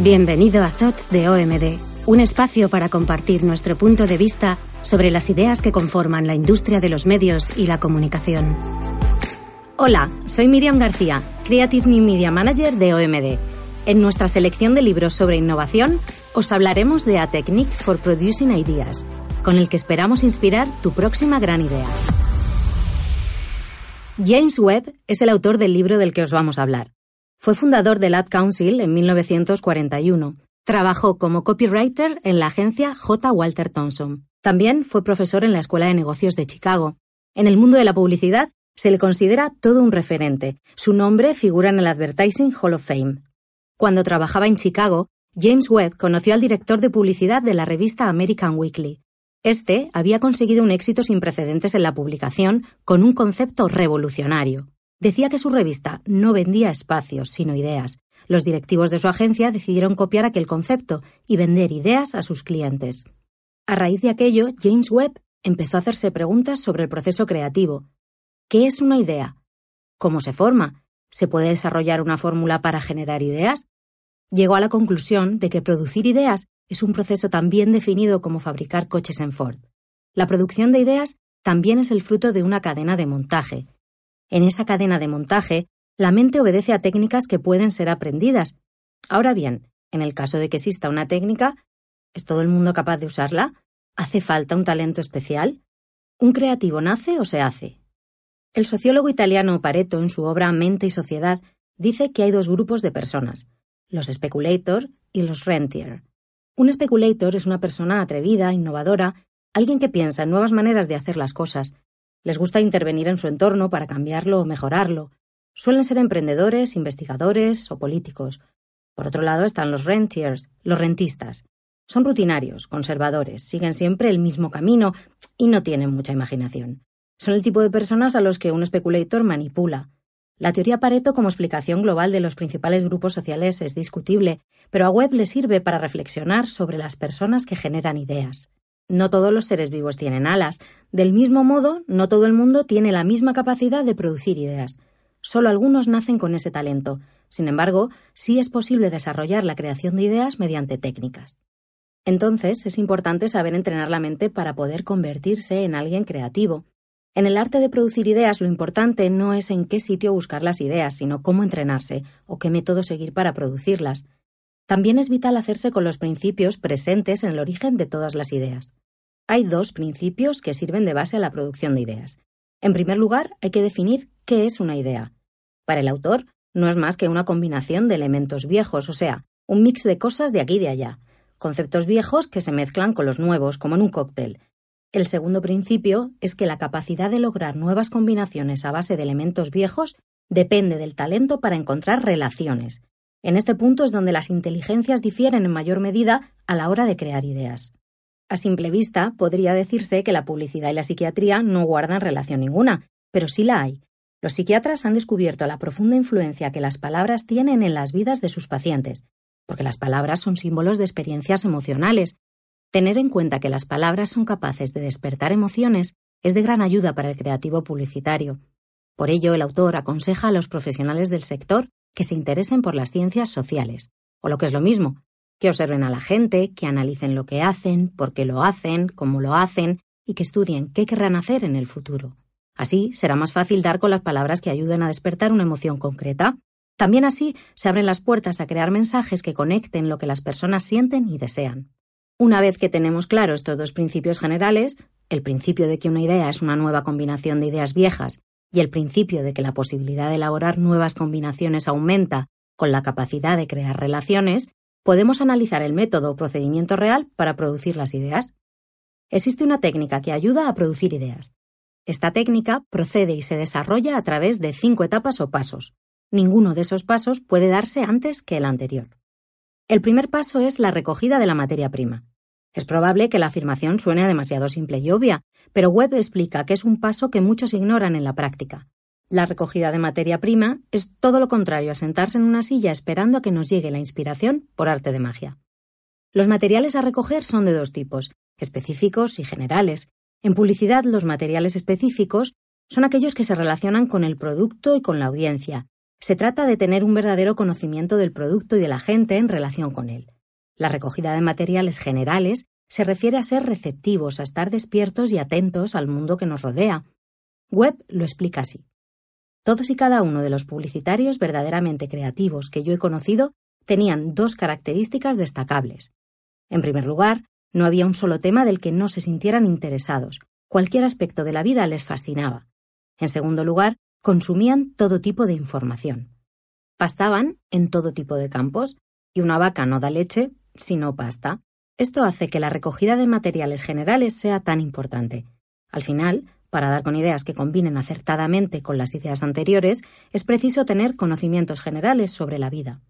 Bienvenido a Thoughts de OMD, un espacio para compartir nuestro punto de vista sobre las ideas que conforman la industria de los medios y la comunicación. Hola, soy Miriam García, Creative New Media Manager de OMD. En nuestra selección de libros sobre innovación, os hablaremos de A Technique for Producing Ideas, con el que esperamos inspirar tu próxima gran idea. James Webb es el autor del libro del que os vamos a hablar. Fue fundador del Ad Council en 1941. Trabajó como copywriter en la agencia J. Walter Thompson. También fue profesor en la Escuela de Negocios de Chicago. En el mundo de la publicidad se le considera todo un referente. Su nombre figura en el Advertising Hall of Fame. Cuando trabajaba en Chicago, James Webb conoció al director de publicidad de la revista American Weekly, este había conseguido un éxito sin precedentes en la publicación con un concepto revolucionario. Decía que su revista no vendía espacios, sino ideas. Los directivos de su agencia decidieron copiar aquel concepto y vender ideas a sus clientes. A raíz de aquello, James Webb empezó a hacerse preguntas sobre el proceso creativo. ¿Qué es una idea? ¿Cómo se forma? ¿Se puede desarrollar una fórmula para generar ideas? Llegó a la conclusión de que producir ideas es un proceso tan bien definido como fabricar coches en Ford. La producción de ideas también es el fruto de una cadena de montaje. En esa cadena de montaje, la mente obedece a técnicas que pueden ser aprendidas. Ahora bien, en el caso de que exista una técnica, ¿es todo el mundo capaz de usarla? ¿Hace falta un talento especial? ¿Un creativo nace o se hace? El sociólogo italiano Pareto, en su obra Mente y Sociedad, dice que hay dos grupos de personas, los speculators y los rentier. Un speculator es una persona atrevida, innovadora, alguien que piensa en nuevas maneras de hacer las cosas. Les gusta intervenir en su entorno para cambiarlo o mejorarlo. Suelen ser emprendedores, investigadores o políticos. Por otro lado están los rentiers, los rentistas. Son rutinarios, conservadores, siguen siempre el mismo camino y no tienen mucha imaginación. Son el tipo de personas a los que un speculator manipula. La teoría Pareto como explicación global de los principales grupos sociales es discutible, pero a Webb le sirve para reflexionar sobre las personas que generan ideas. No todos los seres vivos tienen alas. Del mismo modo, no todo el mundo tiene la misma capacidad de producir ideas. Solo algunos nacen con ese talento. Sin embargo, sí es posible desarrollar la creación de ideas mediante técnicas. Entonces, es importante saber entrenar la mente para poder convertirse en alguien creativo. En el arte de producir ideas lo importante no es en qué sitio buscar las ideas, sino cómo entrenarse o qué método seguir para producirlas. También es vital hacerse con los principios presentes en el origen de todas las ideas. Hay dos principios que sirven de base a la producción de ideas. En primer lugar, hay que definir qué es una idea. Para el autor, no es más que una combinación de elementos viejos, o sea, un mix de cosas de aquí y de allá, conceptos viejos que se mezclan con los nuevos, como en un cóctel, el segundo principio es que la capacidad de lograr nuevas combinaciones a base de elementos viejos depende del talento para encontrar relaciones. En este punto es donde las inteligencias difieren en mayor medida a la hora de crear ideas. A simple vista, podría decirse que la publicidad y la psiquiatría no guardan relación ninguna, pero sí la hay. Los psiquiatras han descubierto la profunda influencia que las palabras tienen en las vidas de sus pacientes, porque las palabras son símbolos de experiencias emocionales, Tener en cuenta que las palabras son capaces de despertar emociones es de gran ayuda para el creativo publicitario. Por ello, el autor aconseja a los profesionales del sector que se interesen por las ciencias sociales, o lo que es lo mismo, que observen a la gente, que analicen lo que hacen, por qué lo hacen, cómo lo hacen, y que estudien qué querrán hacer en el futuro. Así será más fácil dar con las palabras que ayuden a despertar una emoción concreta. También así se abren las puertas a crear mensajes que conecten lo que las personas sienten y desean. Una vez que tenemos claros estos dos principios generales, el principio de que una idea es una nueva combinación de ideas viejas y el principio de que la posibilidad de elaborar nuevas combinaciones aumenta con la capacidad de crear relaciones, podemos analizar el método o procedimiento real para producir las ideas. Existe una técnica que ayuda a producir ideas. Esta técnica procede y se desarrolla a través de cinco etapas o pasos. Ninguno de esos pasos puede darse antes que el anterior. El primer paso es la recogida de la materia prima. Es probable que la afirmación suene demasiado simple y obvia, pero Webb explica que es un paso que muchos ignoran en la práctica. La recogida de materia prima es todo lo contrario a sentarse en una silla esperando a que nos llegue la inspiración por arte de magia. Los materiales a recoger son de dos tipos, específicos y generales. En publicidad, los materiales específicos son aquellos que se relacionan con el producto y con la audiencia, se trata de tener un verdadero conocimiento del producto y de la gente en relación con él. La recogida de materiales generales se refiere a ser receptivos, a estar despiertos y atentos al mundo que nos rodea. Webb lo explica así. Todos y cada uno de los publicitarios verdaderamente creativos que yo he conocido tenían dos características destacables. En primer lugar, no había un solo tema del que no se sintieran interesados. Cualquier aspecto de la vida les fascinaba. En segundo lugar, consumían todo tipo de información. Pastaban en todo tipo de campos, y una vaca no da leche si no pasta. Esto hace que la recogida de materiales generales sea tan importante. Al final, para dar con ideas que combinen acertadamente con las ideas anteriores, es preciso tener conocimientos generales sobre la vida.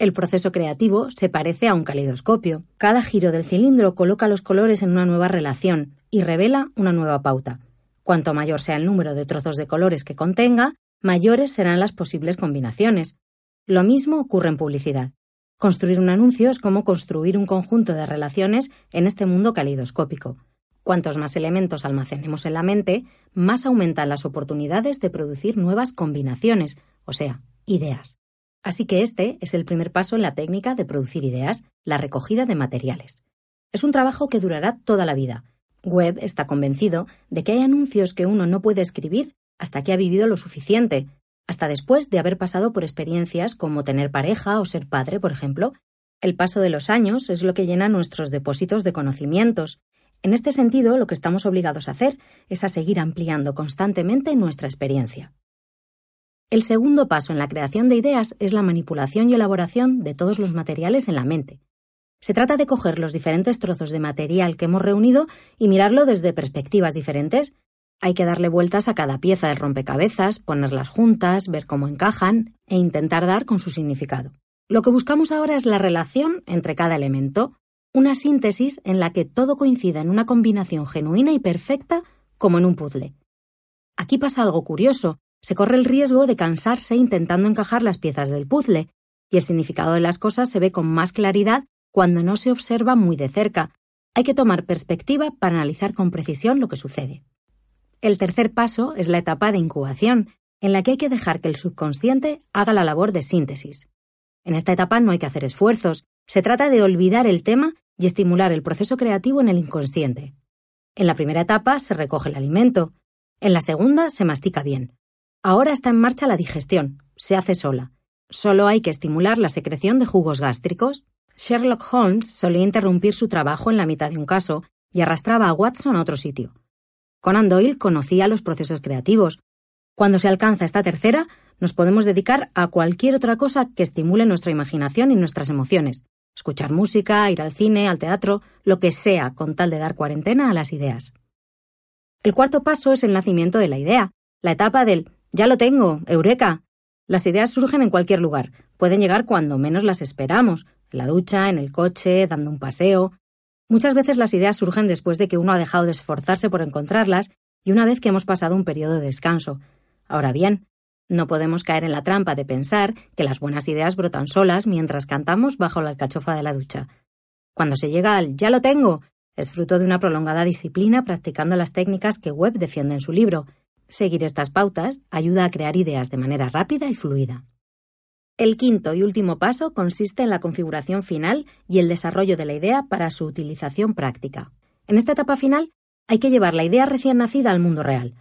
El proceso creativo se parece a un caleidoscopio. Cada giro del cilindro coloca los colores en una nueva relación y revela una nueva pauta. Cuanto mayor sea el número de trozos de colores que contenga, mayores serán las posibles combinaciones. Lo mismo ocurre en publicidad. Construir un anuncio es como construir un conjunto de relaciones en este mundo caleidoscópico. Cuantos más elementos almacenemos en la mente, más aumentan las oportunidades de producir nuevas combinaciones, o sea, ideas. Así que este es el primer paso en la técnica de producir ideas, la recogida de materiales. Es un trabajo que durará toda la vida. Webb está convencido de que hay anuncios que uno no puede escribir hasta que ha vivido lo suficiente, hasta después de haber pasado por experiencias como tener pareja o ser padre, por ejemplo. El paso de los años es lo que llena nuestros depósitos de conocimientos. En este sentido, lo que estamos obligados a hacer es a seguir ampliando constantemente nuestra experiencia. El segundo paso en la creación de ideas es la manipulación y elaboración de todos los materiales en la mente. Se trata de coger los diferentes trozos de material que hemos reunido y mirarlo desde perspectivas diferentes. Hay que darle vueltas a cada pieza del rompecabezas, ponerlas juntas, ver cómo encajan e intentar dar con su significado. Lo que buscamos ahora es la relación entre cada elemento, una síntesis en la que todo coincida en una combinación genuina y perfecta como en un puzzle. Aquí pasa algo curioso, se corre el riesgo de cansarse intentando encajar las piezas del puzzle, y el significado de las cosas se ve con más claridad cuando no se observa muy de cerca. Hay que tomar perspectiva para analizar con precisión lo que sucede. El tercer paso es la etapa de incubación, en la que hay que dejar que el subconsciente haga la labor de síntesis. En esta etapa no hay que hacer esfuerzos, se trata de olvidar el tema y estimular el proceso creativo en el inconsciente. En la primera etapa se recoge el alimento, en la segunda se mastica bien, Ahora está en marcha la digestión, se hace sola. Solo hay que estimular la secreción de jugos gástricos. Sherlock Holmes solía interrumpir su trabajo en la mitad de un caso y arrastraba a Watson a otro sitio. Conan Doyle conocía los procesos creativos. Cuando se alcanza esta tercera, nos podemos dedicar a cualquier otra cosa que estimule nuestra imaginación y nuestras emociones. Escuchar música, ir al cine, al teatro, lo que sea, con tal de dar cuarentena a las ideas. El cuarto paso es el nacimiento de la idea, la etapa del ya lo tengo, Eureka. Las ideas surgen en cualquier lugar. Pueden llegar cuando menos las esperamos, en la ducha, en el coche, dando un paseo. Muchas veces las ideas surgen después de que uno ha dejado de esforzarse por encontrarlas y una vez que hemos pasado un periodo de descanso. Ahora bien, no podemos caer en la trampa de pensar que las buenas ideas brotan solas mientras cantamos bajo la alcachofa de la ducha. Cuando se llega al ya lo tengo, es fruto de una prolongada disciplina practicando las técnicas que Webb defiende en su libro, Seguir estas pautas ayuda a crear ideas de manera rápida y fluida. El quinto y último paso consiste en la configuración final y el desarrollo de la idea para su utilización práctica. En esta etapa final hay que llevar la idea recién nacida al mundo real.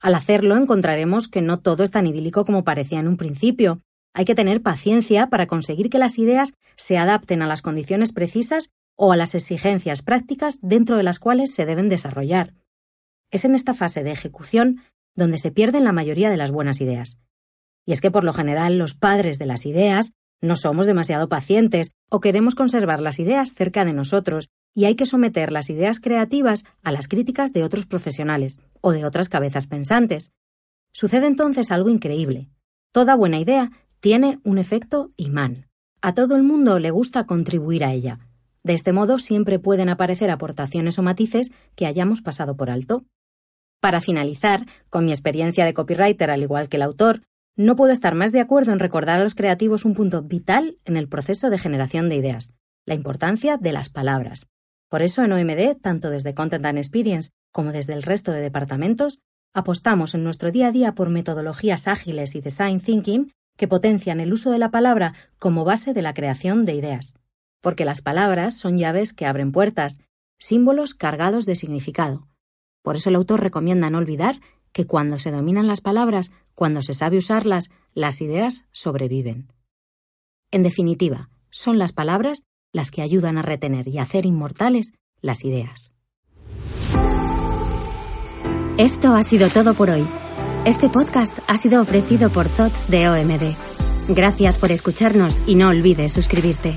Al hacerlo encontraremos que no todo es tan idílico como parecía en un principio. Hay que tener paciencia para conseguir que las ideas se adapten a las condiciones precisas o a las exigencias prácticas dentro de las cuales se deben desarrollar. Es en esta fase de ejecución donde se pierden la mayoría de las buenas ideas. Y es que por lo general los padres de las ideas no somos demasiado pacientes o queremos conservar las ideas cerca de nosotros y hay que someter las ideas creativas a las críticas de otros profesionales o de otras cabezas pensantes. Sucede entonces algo increíble. Toda buena idea tiene un efecto imán. A todo el mundo le gusta contribuir a ella. De este modo siempre pueden aparecer aportaciones o matices que hayamos pasado por alto. Para finalizar, con mi experiencia de copywriter al igual que el autor, no puedo estar más de acuerdo en recordar a los creativos un punto vital en el proceso de generación de ideas, la importancia de las palabras. Por eso en OMD, tanto desde Content and Experience como desde el resto de departamentos, apostamos en nuestro día a día por metodologías ágiles y design thinking que potencian el uso de la palabra como base de la creación de ideas. Porque las palabras son llaves que abren puertas, símbolos cargados de significado. Por eso el autor recomienda no olvidar que cuando se dominan las palabras, cuando se sabe usarlas, las ideas sobreviven. En definitiva, son las palabras las que ayudan a retener y hacer inmortales las ideas. Esto ha sido todo por hoy. Este podcast ha sido ofrecido por Thoughts de OMD. Gracias por escucharnos y no olvides suscribirte.